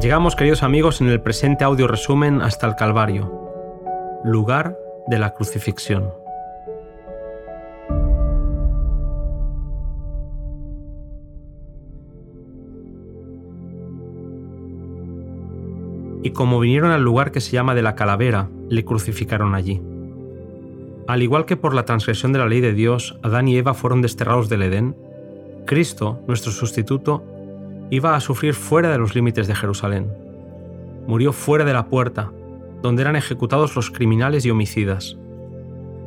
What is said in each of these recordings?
Llegamos, queridos amigos, en el presente audio resumen hasta el Calvario, lugar de la crucifixión. Y como vinieron al lugar que se llama de la calavera, le crucificaron allí. Al igual que por la transgresión de la ley de Dios, Adán y Eva fueron desterrados del Edén, Cristo, nuestro sustituto, iba a sufrir fuera de los límites de Jerusalén. Murió fuera de la puerta, donde eran ejecutados los criminales y homicidas.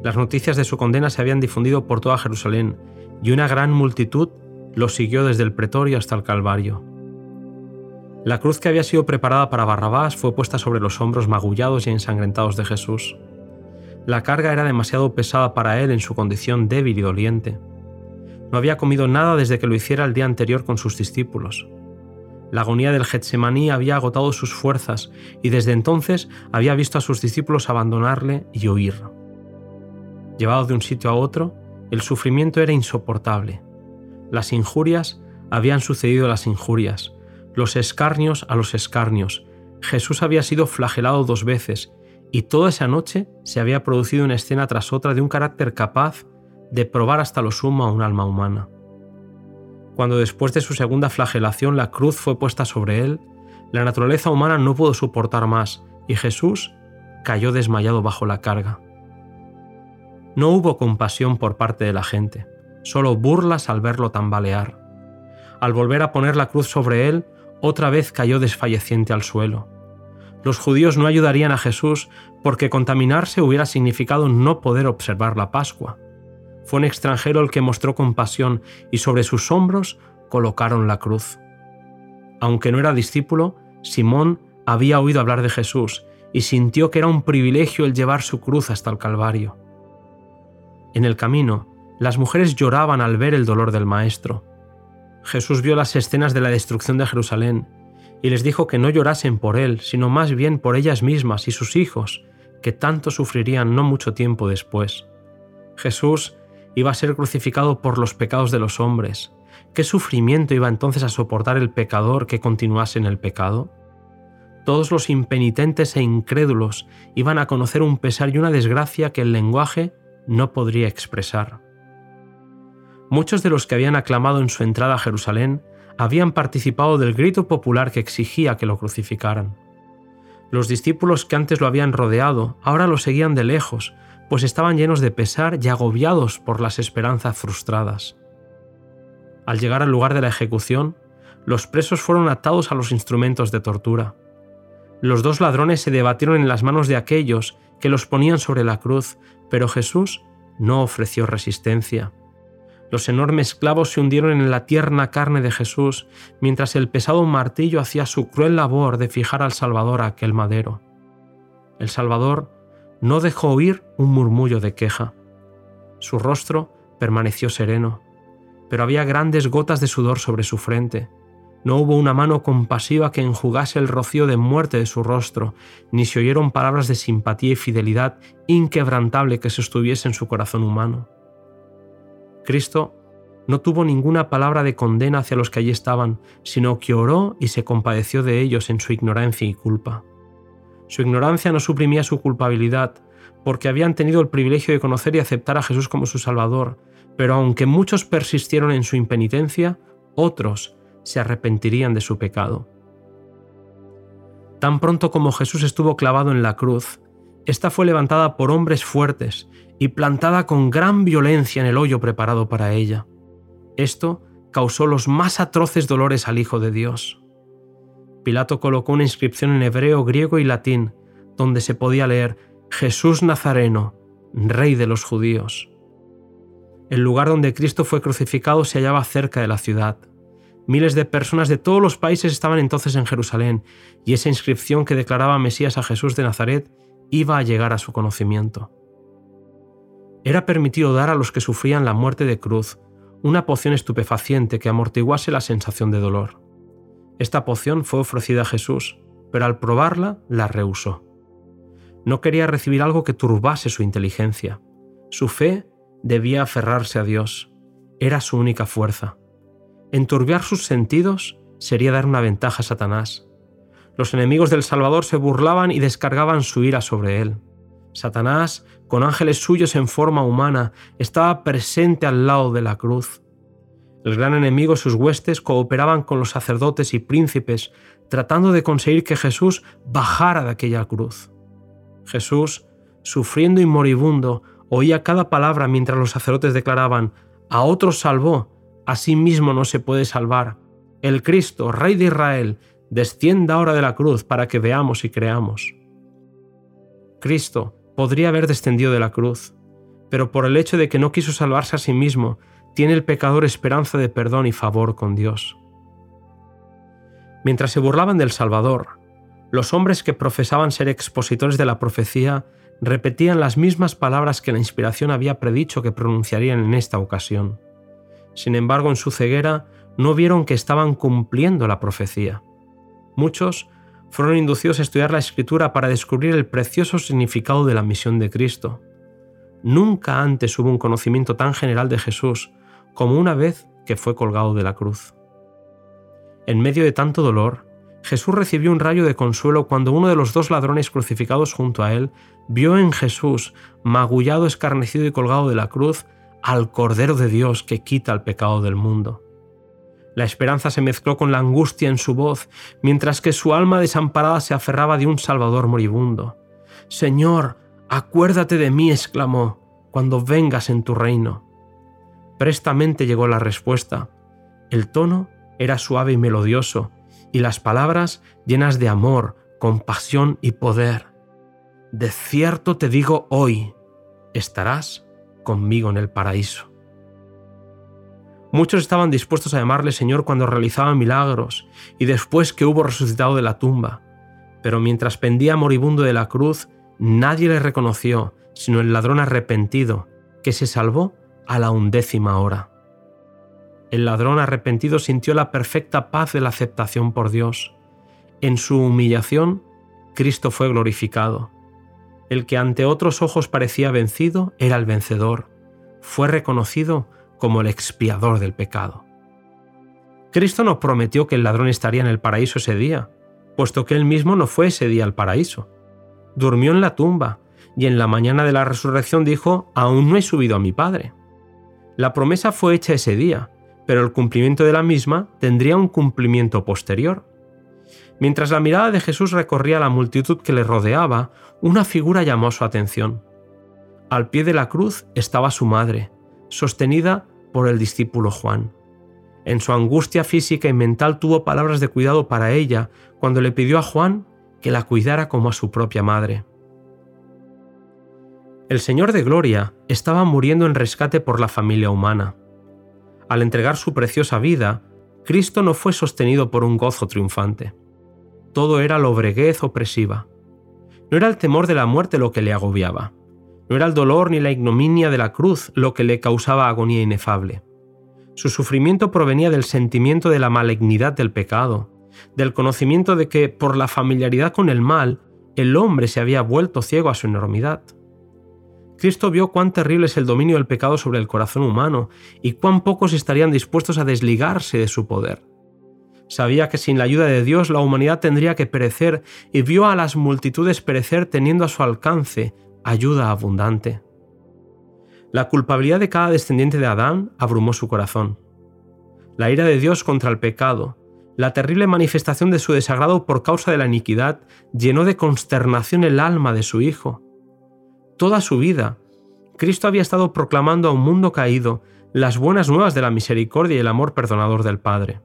Las noticias de su condena se habían difundido por toda Jerusalén y una gran multitud lo siguió desde el pretorio hasta el Calvario. La cruz que había sido preparada para Barrabás fue puesta sobre los hombros magullados y ensangrentados de Jesús. La carga era demasiado pesada para él en su condición débil y doliente. No había comido nada desde que lo hiciera el día anterior con sus discípulos. La agonía del Getsemaní había agotado sus fuerzas y desde entonces había visto a sus discípulos abandonarle y huir. Llevado de un sitio a otro, el sufrimiento era insoportable. Las injurias habían sucedido las injurias, los escarnios a los escarnios. Jesús había sido flagelado dos veces y toda esa noche se había producido una escena tras otra de un carácter capaz de probar hasta lo sumo a un alma humana. Cuando después de su segunda flagelación la cruz fue puesta sobre él, la naturaleza humana no pudo soportar más y Jesús cayó desmayado bajo la carga. No hubo compasión por parte de la gente, solo burlas al verlo tambalear. Al volver a poner la cruz sobre él, otra vez cayó desfalleciente al suelo. Los judíos no ayudarían a Jesús porque contaminarse hubiera significado no poder observar la Pascua. Fue un extranjero el que mostró compasión y sobre sus hombros colocaron la cruz. Aunque no era discípulo, Simón había oído hablar de Jesús y sintió que era un privilegio el llevar su cruz hasta el Calvario. En el camino, las mujeres lloraban al ver el dolor del Maestro. Jesús vio las escenas de la destrucción de Jerusalén y les dijo que no llorasen por él, sino más bien por ellas mismas y sus hijos, que tanto sufrirían no mucho tiempo después. Jesús iba a ser crucificado por los pecados de los hombres. ¿Qué sufrimiento iba entonces a soportar el pecador que continuase en el pecado? Todos los impenitentes e incrédulos iban a conocer un pesar y una desgracia que el lenguaje no podría expresar. Muchos de los que habían aclamado en su entrada a Jerusalén habían participado del grito popular que exigía que lo crucificaran. Los discípulos que antes lo habían rodeado ahora lo seguían de lejos, pues estaban llenos de pesar y agobiados por las esperanzas frustradas. Al llegar al lugar de la ejecución, los presos fueron atados a los instrumentos de tortura. Los dos ladrones se debatieron en las manos de aquellos que los ponían sobre la cruz, pero Jesús no ofreció resistencia. Los enormes clavos se hundieron en la tierna carne de Jesús, mientras el pesado martillo hacía su cruel labor de fijar al Salvador a aquel madero. El Salvador no dejó oír un murmullo de queja. Su rostro permaneció sereno, pero había grandes gotas de sudor sobre su frente. No hubo una mano compasiva que enjugase el rocío de muerte de su rostro, ni se oyeron palabras de simpatía y fidelidad inquebrantable que sostuviese en su corazón humano. Cristo no tuvo ninguna palabra de condena hacia los que allí estaban, sino que oró y se compadeció de ellos en su ignorancia y culpa. Su ignorancia no suprimía su culpabilidad, porque habían tenido el privilegio de conocer y aceptar a Jesús como su Salvador, pero aunque muchos persistieron en su impenitencia, otros se arrepentirían de su pecado. Tan pronto como Jesús estuvo clavado en la cruz, ésta fue levantada por hombres fuertes y plantada con gran violencia en el hoyo preparado para ella. Esto causó los más atroces dolores al Hijo de Dios. Pilato colocó una inscripción en hebreo, griego y latín, donde se podía leer Jesús Nazareno, Rey de los judíos. El lugar donde Cristo fue crucificado se hallaba cerca de la ciudad. Miles de personas de todos los países estaban entonces en Jerusalén, y esa inscripción que declaraba Mesías a Jesús de Nazaret iba a llegar a su conocimiento. Era permitido dar a los que sufrían la muerte de cruz una poción estupefaciente que amortiguase la sensación de dolor. Esta poción fue ofrecida a Jesús, pero al probarla la rehusó. No quería recibir algo que turbase su inteligencia. Su fe debía aferrarse a Dios. Era su única fuerza. Enturbiar sus sentidos sería dar una ventaja a Satanás. Los enemigos del Salvador se burlaban y descargaban su ira sobre él. Satanás, con ángeles suyos en forma humana, estaba presente al lado de la cruz. El gran enemigo y sus huestes cooperaban con los sacerdotes y príncipes, tratando de conseguir que Jesús bajara de aquella cruz. Jesús, sufriendo y moribundo, oía cada palabra mientras los sacerdotes declaraban, a otros salvó, a sí mismo no se puede salvar. El Cristo, Rey de Israel, descienda ahora de la cruz para que veamos y creamos. Cristo podría haber descendido de la cruz, pero por el hecho de que no quiso salvarse a sí mismo, tiene el pecador esperanza de perdón y favor con Dios. Mientras se burlaban del Salvador, los hombres que profesaban ser expositores de la profecía repetían las mismas palabras que la inspiración había predicho que pronunciarían en esta ocasión. Sin embargo, en su ceguera no vieron que estaban cumpliendo la profecía. Muchos fueron inducidos a estudiar la escritura para descubrir el precioso significado de la misión de Cristo. Nunca antes hubo un conocimiento tan general de Jesús como una vez que fue colgado de la cruz. En medio de tanto dolor, Jesús recibió un rayo de consuelo cuando uno de los dos ladrones crucificados junto a él vio en Jesús, magullado, escarnecido y colgado de la cruz, al Cordero de Dios que quita el pecado del mundo. La esperanza se mezcló con la angustia en su voz, mientras que su alma desamparada se aferraba de un Salvador moribundo. Señor, acuérdate de mí, exclamó, cuando vengas en tu reino. Prestamente llegó la respuesta. El tono era suave y melodioso, y las palabras llenas de amor, compasión y poder. De cierto te digo hoy, estarás conmigo en el paraíso. Muchos estaban dispuestos a llamarle Señor cuando realizaba milagros y después que hubo resucitado de la tumba, pero mientras pendía moribundo de la cruz, nadie le reconoció, sino el ladrón arrepentido, que se salvó a la undécima hora. El ladrón arrepentido sintió la perfecta paz de la aceptación por Dios. En su humillación, Cristo fue glorificado. El que ante otros ojos parecía vencido era el vencedor. Fue reconocido como el expiador del pecado. Cristo no prometió que el ladrón estaría en el paraíso ese día, puesto que él mismo no fue ese día al paraíso. Durmió en la tumba y en la mañana de la resurrección dijo, aún no he subido a mi Padre. La promesa fue hecha ese día, pero el cumplimiento de la misma tendría un cumplimiento posterior. Mientras la mirada de Jesús recorría la multitud que le rodeaba, una figura llamó su atención. Al pie de la cruz estaba su madre, sostenida por el discípulo Juan. En su angustia física y mental tuvo palabras de cuidado para ella cuando le pidió a Juan que la cuidara como a su propia madre. El Señor de Gloria estaba muriendo en rescate por la familia humana al entregar su preciosa vida, Cristo no fue sostenido por un gozo triunfante. Todo era lobreguez opresiva. No era el temor de la muerte lo que le agobiaba. No era el dolor ni la ignominia de la cruz lo que le causaba agonía inefable. Su sufrimiento provenía del sentimiento de la malignidad del pecado, del conocimiento de que, por la familiaridad con el mal, el hombre se había vuelto ciego a su enormidad. Cristo vio cuán terrible es el dominio del pecado sobre el corazón humano y cuán pocos estarían dispuestos a desligarse de su poder. Sabía que sin la ayuda de Dios la humanidad tendría que perecer y vio a las multitudes perecer teniendo a su alcance ayuda abundante. La culpabilidad de cada descendiente de Adán abrumó su corazón. La ira de Dios contra el pecado, la terrible manifestación de su desagrado por causa de la iniquidad, llenó de consternación el alma de su Hijo toda su vida. Cristo había estado proclamando a un mundo caído las buenas nuevas de la misericordia y el amor perdonador del Padre.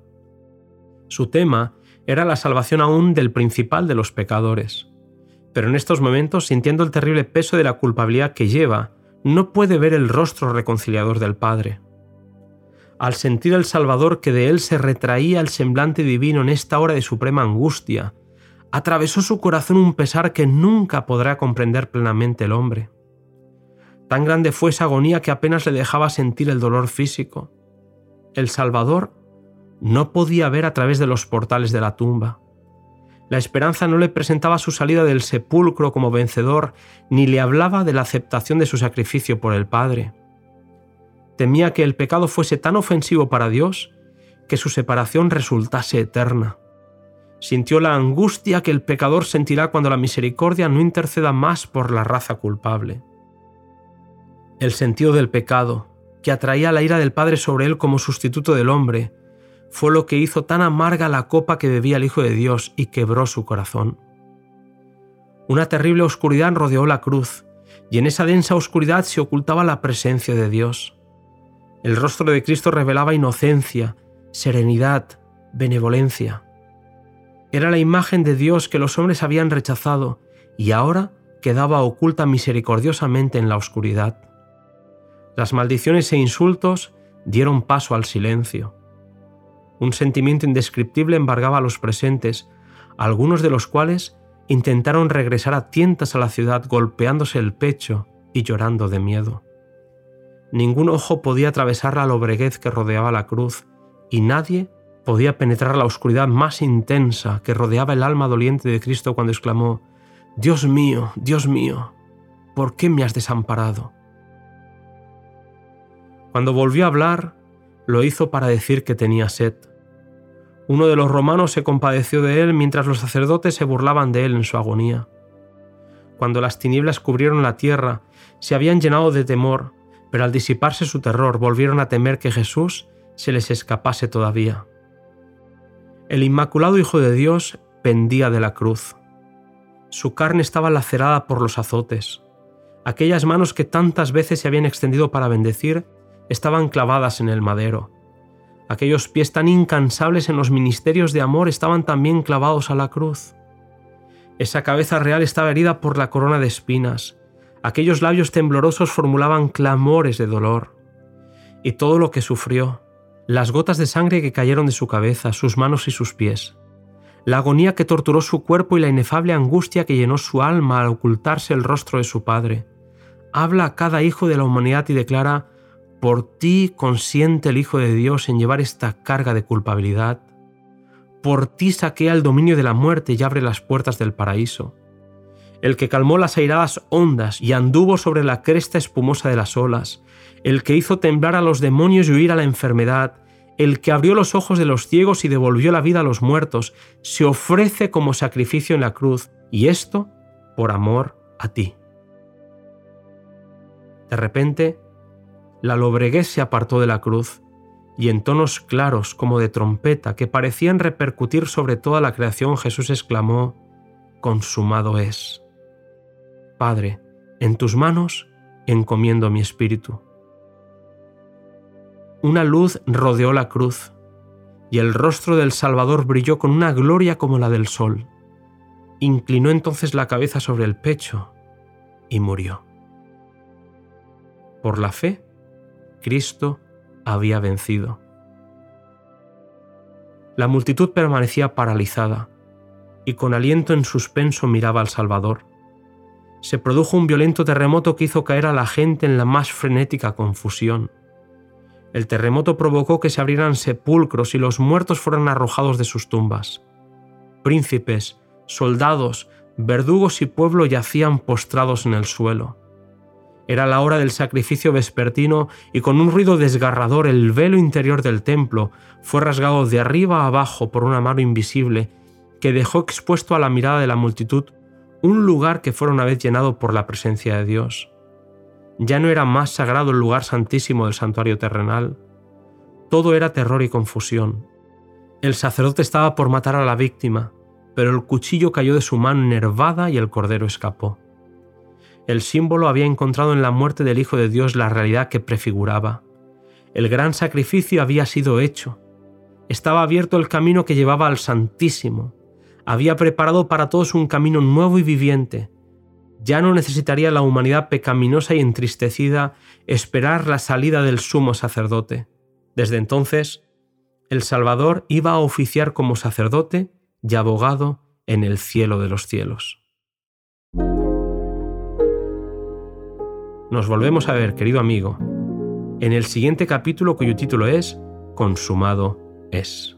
Su tema era la salvación aún del principal de los pecadores. Pero en estos momentos, sintiendo el terrible peso de la culpabilidad que lleva, no puede ver el rostro reconciliador del Padre. Al sentir el Salvador que de él se retraía el semblante divino en esta hora de suprema angustia, atravesó su corazón un pesar que nunca podrá comprender plenamente el hombre. Tan grande fue esa agonía que apenas le dejaba sentir el dolor físico. El Salvador no podía ver a través de los portales de la tumba. La esperanza no le presentaba su salida del sepulcro como vencedor, ni le hablaba de la aceptación de su sacrificio por el Padre. Temía que el pecado fuese tan ofensivo para Dios que su separación resultase eterna. Sintió la angustia que el pecador sentirá cuando la misericordia no interceda más por la raza culpable. El sentido del pecado, que atraía la ira del Padre sobre él como sustituto del hombre, fue lo que hizo tan amarga la copa que bebía el Hijo de Dios y quebró su corazón. Una terrible oscuridad rodeó la cruz, y en esa densa oscuridad se ocultaba la presencia de Dios. El rostro de Cristo revelaba inocencia, serenidad, benevolencia. Era la imagen de Dios que los hombres habían rechazado y ahora quedaba oculta misericordiosamente en la oscuridad. Las maldiciones e insultos dieron paso al silencio. Un sentimiento indescriptible embargaba a los presentes, algunos de los cuales intentaron regresar a tientas a la ciudad golpeándose el pecho y llorando de miedo. Ningún ojo podía atravesar la lobreguez que rodeaba la cruz, y nadie podía penetrar la oscuridad más intensa que rodeaba el alma doliente de Cristo cuando exclamó, Dios mío, Dios mío, ¿por qué me has desamparado? Cuando volvió a hablar, lo hizo para decir que tenía sed. Uno de los romanos se compadeció de él mientras los sacerdotes se burlaban de él en su agonía. Cuando las tinieblas cubrieron la tierra, se habían llenado de temor, pero al disiparse su terror volvieron a temer que Jesús se les escapase todavía. El Inmaculado Hijo de Dios pendía de la cruz. Su carne estaba lacerada por los azotes. Aquellas manos que tantas veces se habían extendido para bendecir estaban clavadas en el madero. Aquellos pies tan incansables en los ministerios de amor estaban también clavados a la cruz. Esa cabeza real estaba herida por la corona de espinas. Aquellos labios temblorosos formulaban clamores de dolor. Y todo lo que sufrió, las gotas de sangre que cayeron de su cabeza, sus manos y sus pies, la agonía que torturó su cuerpo y la inefable angustia que llenó su alma al ocultarse el rostro de su Padre, habla a cada hijo de la humanidad y declara, por ti consiente el Hijo de Dios en llevar esta carga de culpabilidad. Por ti saquea el dominio de la muerte y abre las puertas del paraíso. El que calmó las airadas ondas y anduvo sobre la cresta espumosa de las olas. El que hizo temblar a los demonios y huir a la enfermedad. El que abrió los ojos de los ciegos y devolvió la vida a los muertos. Se ofrece como sacrificio en la cruz. Y esto por amor a ti. De repente, la lobreguez se apartó de la cruz, y en tonos claros como de trompeta que parecían repercutir sobre toda la creación, Jesús exclamó, Consumado es. Padre, en tus manos encomiendo mi espíritu. Una luz rodeó la cruz, y el rostro del Salvador brilló con una gloria como la del sol. Inclinó entonces la cabeza sobre el pecho y murió. Por la fe, Cristo había vencido. La multitud permanecía paralizada y con aliento en suspenso miraba al Salvador. Se produjo un violento terremoto que hizo caer a la gente en la más frenética confusión. El terremoto provocó que se abrieran sepulcros y los muertos fueran arrojados de sus tumbas. Príncipes, soldados, verdugos y pueblo yacían postrados en el suelo. Era la hora del sacrificio vespertino y con un ruido desgarrador el velo interior del templo fue rasgado de arriba a abajo por una mano invisible que dejó expuesto a la mirada de la multitud un lugar que fuera una vez llenado por la presencia de Dios. Ya no era más sagrado el lugar santísimo del santuario terrenal. Todo era terror y confusión. El sacerdote estaba por matar a la víctima, pero el cuchillo cayó de su mano enervada y el cordero escapó. El símbolo había encontrado en la muerte del Hijo de Dios la realidad que prefiguraba. El gran sacrificio había sido hecho. Estaba abierto el camino que llevaba al Santísimo. Había preparado para todos un camino nuevo y viviente. Ya no necesitaría la humanidad pecaminosa y entristecida esperar la salida del sumo sacerdote. Desde entonces, el Salvador iba a oficiar como sacerdote y abogado en el cielo de los cielos. Nos volvemos a ver, querido amigo, en el siguiente capítulo cuyo título es Consumado es.